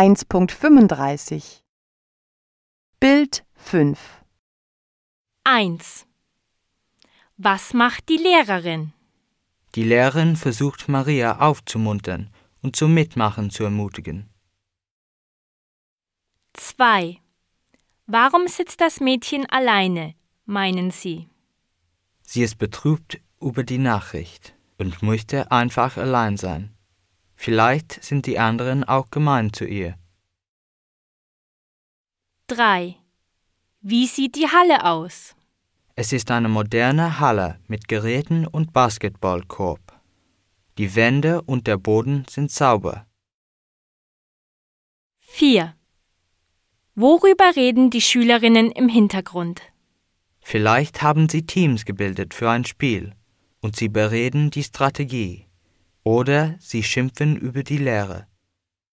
1.35 Bild 5 1. Was macht die Lehrerin? Die Lehrerin versucht Maria aufzumuntern und zum Mitmachen zu ermutigen. 2. Warum sitzt das Mädchen alleine, meinen Sie? Sie ist betrübt über die Nachricht und möchte einfach allein sein. Vielleicht sind die anderen auch gemein zu ihr. 3. Wie sieht die Halle aus? Es ist eine moderne Halle mit Geräten und Basketballkorb. Die Wände und der Boden sind sauber. 4. Worüber reden die Schülerinnen im Hintergrund? Vielleicht haben sie Teams gebildet für ein Spiel und sie bereden die Strategie. Oder sie schimpfen über die Lehre.